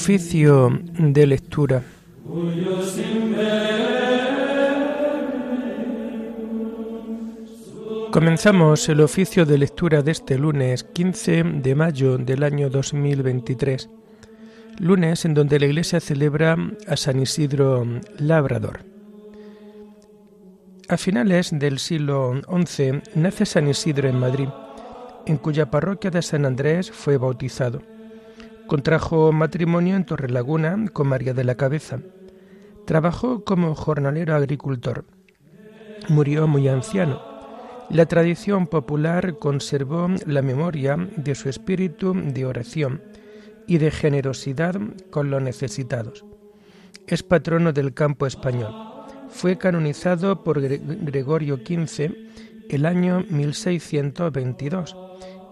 Oficio de lectura. Comenzamos el oficio de lectura de este lunes 15 de mayo del año 2023, lunes en donde la Iglesia celebra a San Isidro Labrador. A finales del siglo XI nace San Isidro en Madrid, en cuya parroquia de San Andrés fue bautizado. Contrajo matrimonio en Torrelaguna con María de la Cabeza. Trabajó como jornalero agricultor. Murió muy anciano. La tradición popular conservó la memoria de su espíritu de oración y de generosidad con los necesitados. Es patrono del campo español fue canonizado por Gregorio XV el año 1622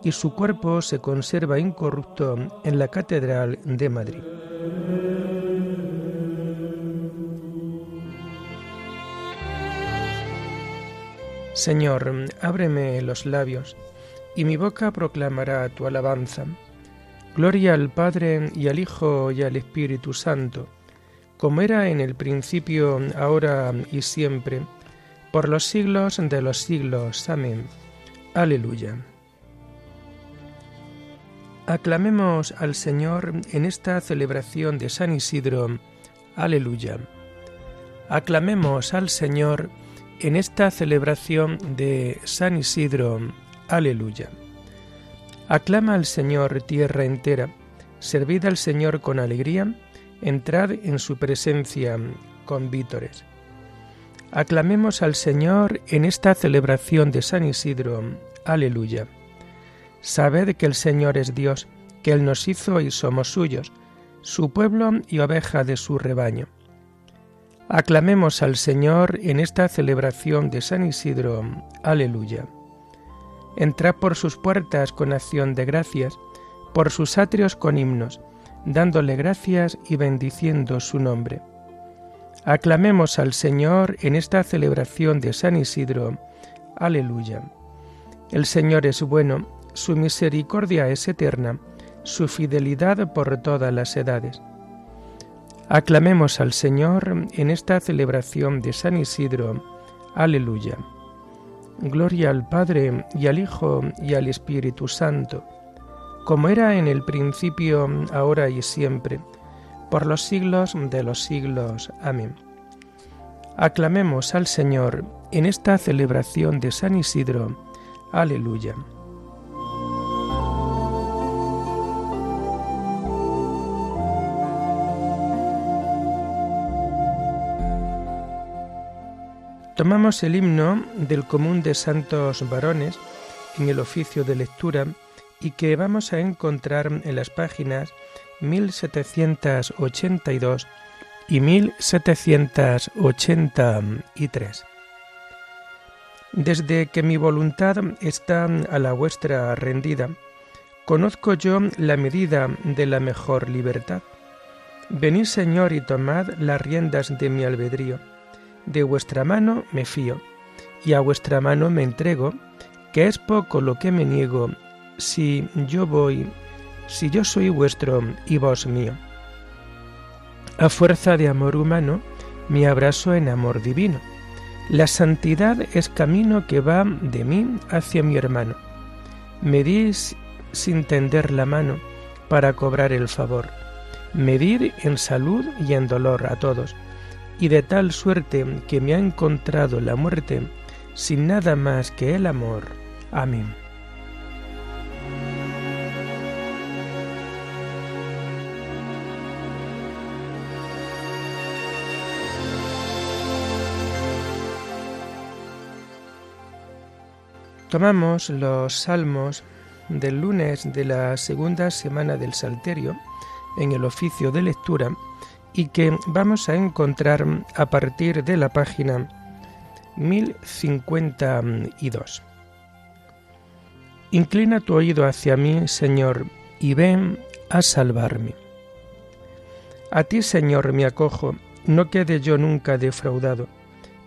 y su cuerpo se conserva incorrupto en la Catedral de Madrid. Señor, ábreme los labios, y mi boca proclamará tu alabanza. Gloria al Padre y al Hijo y al Espíritu Santo como era en el principio, ahora y siempre, por los siglos de los siglos. Amén. Aleluya. Aclamemos al Señor en esta celebración de San Isidro. Aleluya. Aclamemos al Señor en esta celebración de San Isidro. Aleluya. Aclama al Señor tierra entera, servid al Señor con alegría, entrad en su presencia con vítores. Aclamemos al Señor en esta celebración de San Isidro. Aleluya. Sabed que el Señor es Dios, que Él nos hizo y somos suyos, su pueblo y oveja de su rebaño. Aclamemos al Señor en esta celebración de San Isidro. Aleluya. Entrad por sus puertas con acción de gracias, por sus atrios con himnos dándole gracias y bendiciendo su nombre. Aclamemos al Señor en esta celebración de San Isidro. Aleluya. El Señor es bueno, su misericordia es eterna, su fidelidad por todas las edades. Aclamemos al Señor en esta celebración de San Isidro. Aleluya. Gloria al Padre y al Hijo y al Espíritu Santo como era en el principio, ahora y siempre, por los siglos de los siglos. Amén. Aclamemos al Señor en esta celebración de San Isidro. Aleluya. Tomamos el himno del común de santos varones en el oficio de lectura y que vamos a encontrar en las páginas 1782 y 1783. Desde que mi voluntad está a la vuestra rendida, conozco yo la medida de la mejor libertad. Venid Señor y tomad las riendas de mi albedrío. De vuestra mano me fío, y a vuestra mano me entrego, que es poco lo que me niego si yo voy, si yo soy vuestro y vos mío. A fuerza de amor humano, me abrazo en amor divino. La santidad es camino que va de mí hacia mi hermano. Medís sin tender la mano para cobrar el favor. Medir en salud y en dolor a todos, y de tal suerte que me ha encontrado la muerte, sin nada más que el amor. Amén. Tomamos los salmos del lunes de la segunda semana del Salterio en el oficio de lectura y que vamos a encontrar a partir de la página 1052. Inclina tu oído hacia mí, Señor, y ven a salvarme. A ti, Señor, me acojo, no quede yo nunca defraudado.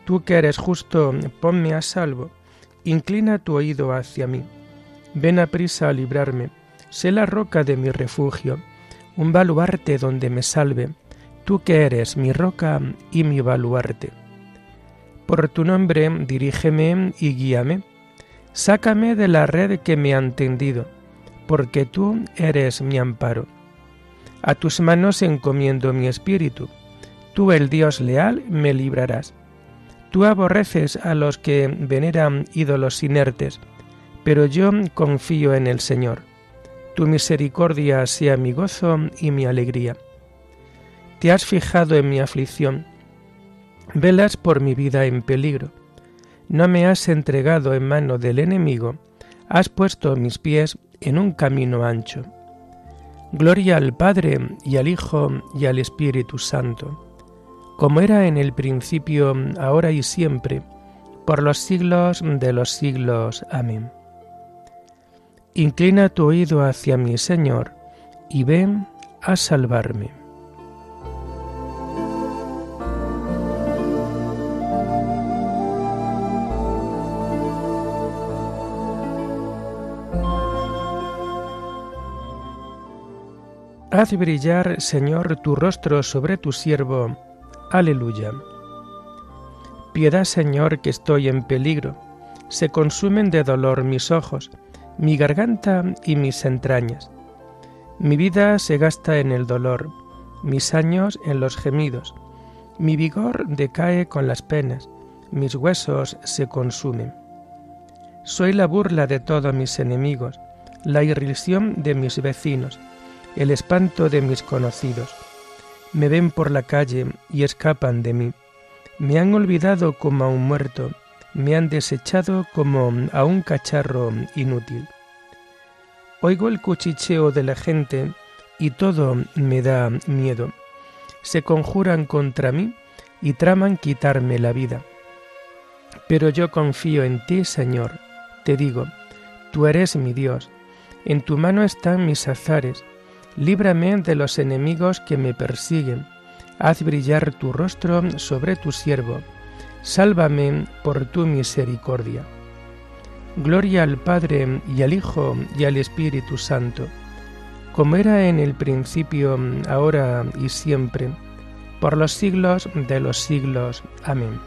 Tú que eres justo, ponme a salvo inclina tu oído hacia mí. Ven a prisa a librarme, sé la roca de mi refugio, un baluarte donde me salve, tú que eres mi roca y mi baluarte. Por tu nombre dirígeme y guíame, sácame de la red que me han tendido, porque tú eres mi amparo. A tus manos encomiendo mi espíritu, tú el Dios leal me librarás. Tú aborreces a los que veneran ídolos inertes, pero yo confío en el Señor. Tu misericordia sea mi gozo y mi alegría. Te has fijado en mi aflicción, velas por mi vida en peligro. No me has entregado en mano del enemigo, has puesto mis pies en un camino ancho. Gloria al Padre y al Hijo y al Espíritu Santo como era en el principio, ahora y siempre, por los siglos de los siglos. Amén. Inclina tu oído hacia mi Señor, y ven a salvarme. Haz brillar, Señor, tu rostro sobre tu siervo, Aleluya. Piedad, Señor, que estoy en peligro. Se consumen de dolor mis ojos, mi garganta y mis entrañas. Mi vida se gasta en el dolor, mis años en los gemidos. Mi vigor decae con las penas, mis huesos se consumen. Soy la burla de todos mis enemigos, la irrisión de mis vecinos, el espanto de mis conocidos me ven por la calle y escapan de mí. Me han olvidado como a un muerto, me han desechado como a un cacharro inútil. Oigo el cuchicheo de la gente y todo me da miedo. Se conjuran contra mí y traman quitarme la vida. Pero yo confío en ti, Señor. Te digo, tú eres mi Dios. En tu mano están mis azares líbrame de los enemigos que me persiguen, haz brillar tu rostro sobre tu siervo, sálvame por tu misericordia. Gloria al Padre y al Hijo y al Espíritu Santo, como era en el principio, ahora y siempre, por los siglos de los siglos. Amén.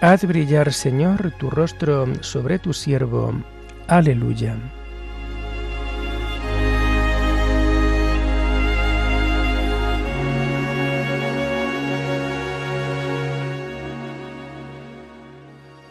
Haz brillar, Señor, tu rostro sobre tu siervo. Aleluya.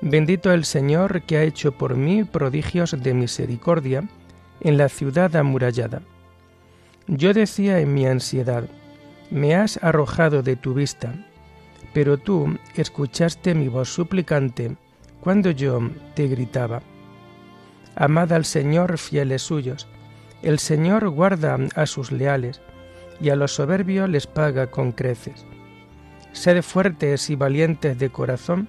Bendito el Señor que ha hecho por mí prodigios de misericordia en la ciudad amurallada. Yo decía en mi ansiedad, me has arrojado de tu vista, pero tú escuchaste mi voz suplicante cuando yo te gritaba. Amad al Señor fieles suyos, el Señor guarda a sus leales, y a los soberbios les paga con creces. Sed fuertes y valientes de corazón,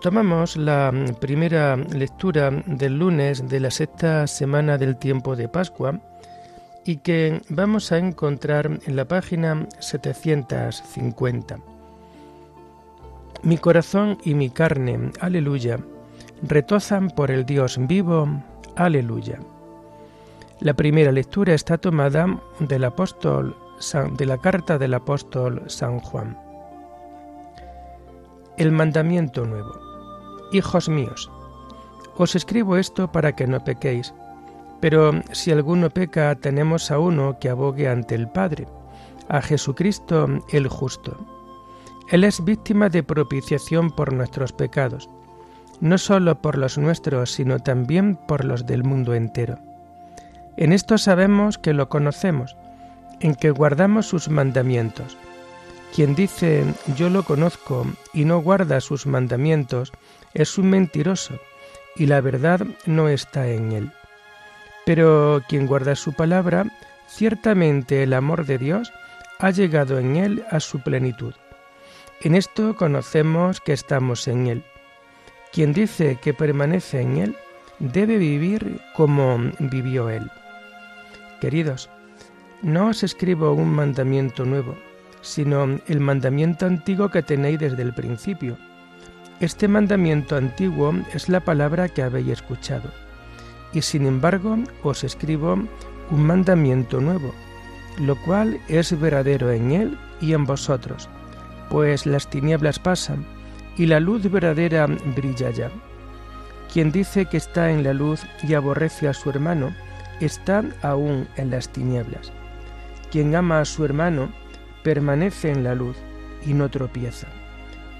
Tomamos la primera lectura del lunes de la sexta semana del tiempo de Pascua y que vamos a encontrar en la página 750. Mi corazón y mi carne, aleluya, retozan por el Dios vivo, aleluya. La primera lectura está tomada del apóstol de la carta del apóstol San Juan. El mandamiento nuevo. Hijos míos, os escribo esto para que no pequéis, Pero si alguno peca, tenemos a uno que abogue ante el Padre, a Jesucristo el justo. Él es víctima de propiciación por nuestros pecados, no solo por los nuestros, sino también por los del mundo entero. En esto sabemos que lo conocemos, en que guardamos sus mandamientos. Quien dice yo lo conozco y no guarda sus mandamientos es un mentiroso, y la verdad no está en él. Pero quien guarda su palabra, ciertamente el amor de Dios ha llegado en él a su plenitud. En esto conocemos que estamos en él. Quien dice que permanece en él, debe vivir como vivió él. Queridos, no os escribo un mandamiento nuevo, sino el mandamiento antiguo que tenéis desde el principio. Este mandamiento antiguo es la palabra que habéis escuchado, y sin embargo os escribo un mandamiento nuevo, lo cual es verdadero en él y en vosotros, pues las tinieblas pasan y la luz verdadera brilla ya. Quien dice que está en la luz y aborrece a su hermano, está aún en las tinieblas. Quien ama a su hermano permanece en la luz y no tropieza.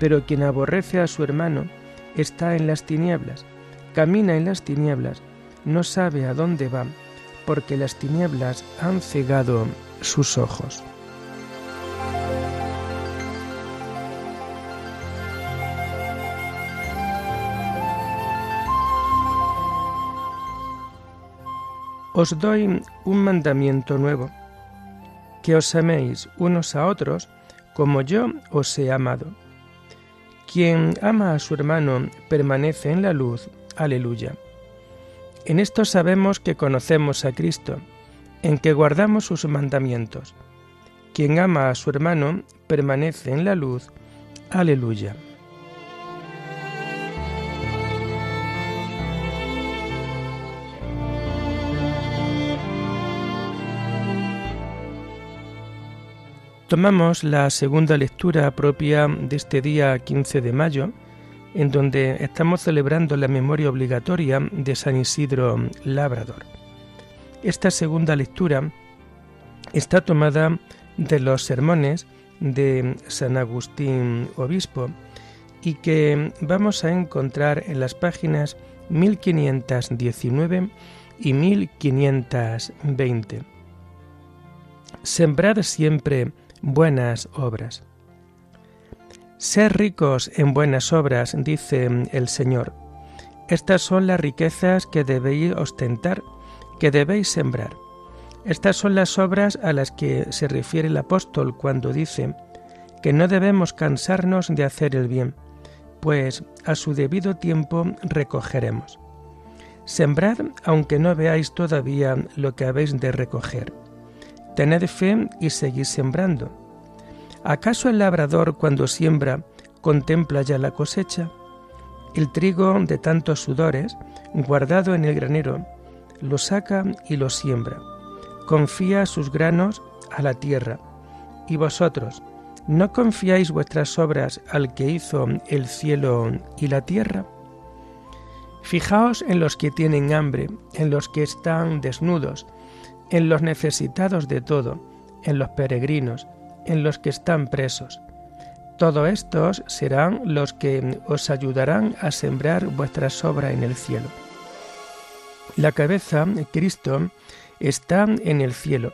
Pero quien aborrece a su hermano está en las tinieblas, camina en las tinieblas, no sabe a dónde va, porque las tinieblas han cegado sus ojos. Os doy un mandamiento nuevo, que os améis unos a otros como yo os he amado. Quien ama a su hermano permanece en la luz. Aleluya. En esto sabemos que conocemos a Cristo, en que guardamos sus mandamientos. Quien ama a su hermano permanece en la luz. Aleluya. Tomamos la segunda lectura propia de este día 15 de mayo, en donde estamos celebrando la memoria obligatoria de San Isidro Labrador. Esta segunda lectura está tomada de los sermones de San Agustín Obispo y que vamos a encontrar en las páginas 1519 y 1520. Sembrad siempre buenas obras. Ser ricos en buenas obras, dice el Señor. Estas son las riquezas que debéis ostentar, que debéis sembrar. Estas son las obras a las que se refiere el apóstol cuando dice que no debemos cansarnos de hacer el bien, pues a su debido tiempo recogeremos. Sembrad aunque no veáis todavía lo que habéis de recoger. Tened fe y seguid sembrando. ¿Acaso el labrador cuando siembra contempla ya la cosecha? El trigo de tantos sudores, guardado en el granero, lo saca y lo siembra. Confía sus granos a la tierra. Y vosotros, ¿no confiáis vuestras obras al que hizo el cielo y la tierra? Fijaos en los que tienen hambre, en los que están desnudos, en los necesitados de todo, en los peregrinos, en los que están presos. Todos estos serán los que os ayudarán a sembrar vuestra sobra en el cielo. La cabeza, Cristo, está en el cielo,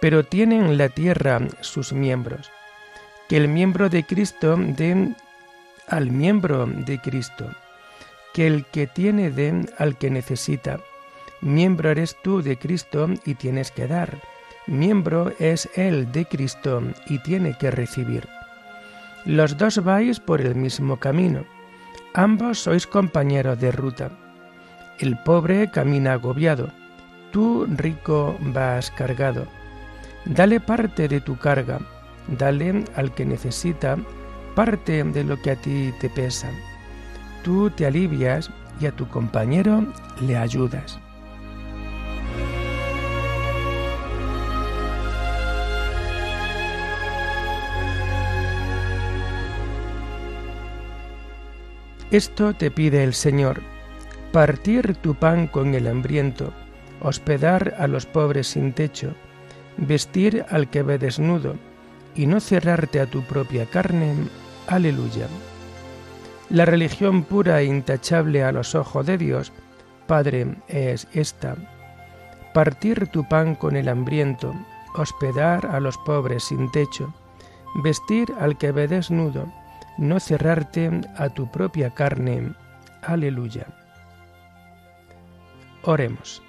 pero tiene en la tierra sus miembros. Que el miembro de Cristo dé al miembro de Cristo, que el que tiene dé al que necesita Miembro eres tú de Cristo y tienes que dar. Miembro es Él de Cristo y tiene que recibir. Los dos vais por el mismo camino. Ambos sois compañeros de ruta. El pobre camina agobiado. Tú, rico, vas cargado. Dale parte de tu carga. Dale al que necesita parte de lo que a ti te pesa. Tú te alivias y a tu compañero le ayudas. Esto te pide el Señor, partir tu pan con el hambriento, hospedar a los pobres sin techo, vestir al que ve desnudo, y no cerrarte a tu propia carne. Aleluya. La religión pura e intachable a los ojos de Dios, Padre, es esta. Partir tu pan con el hambriento, hospedar a los pobres sin techo, vestir al que ve desnudo, no cerrarte a tu propia carne. Aleluya. Oremos.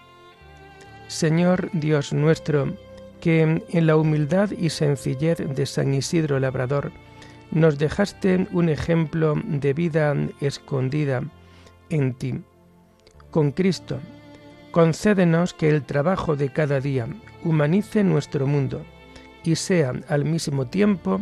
Señor Dios nuestro, que en la humildad y sencillez de San Isidro Labrador nos dejaste un ejemplo de vida escondida en ti. Con Cristo, concédenos que el trabajo de cada día humanice nuestro mundo y sea al mismo tiempo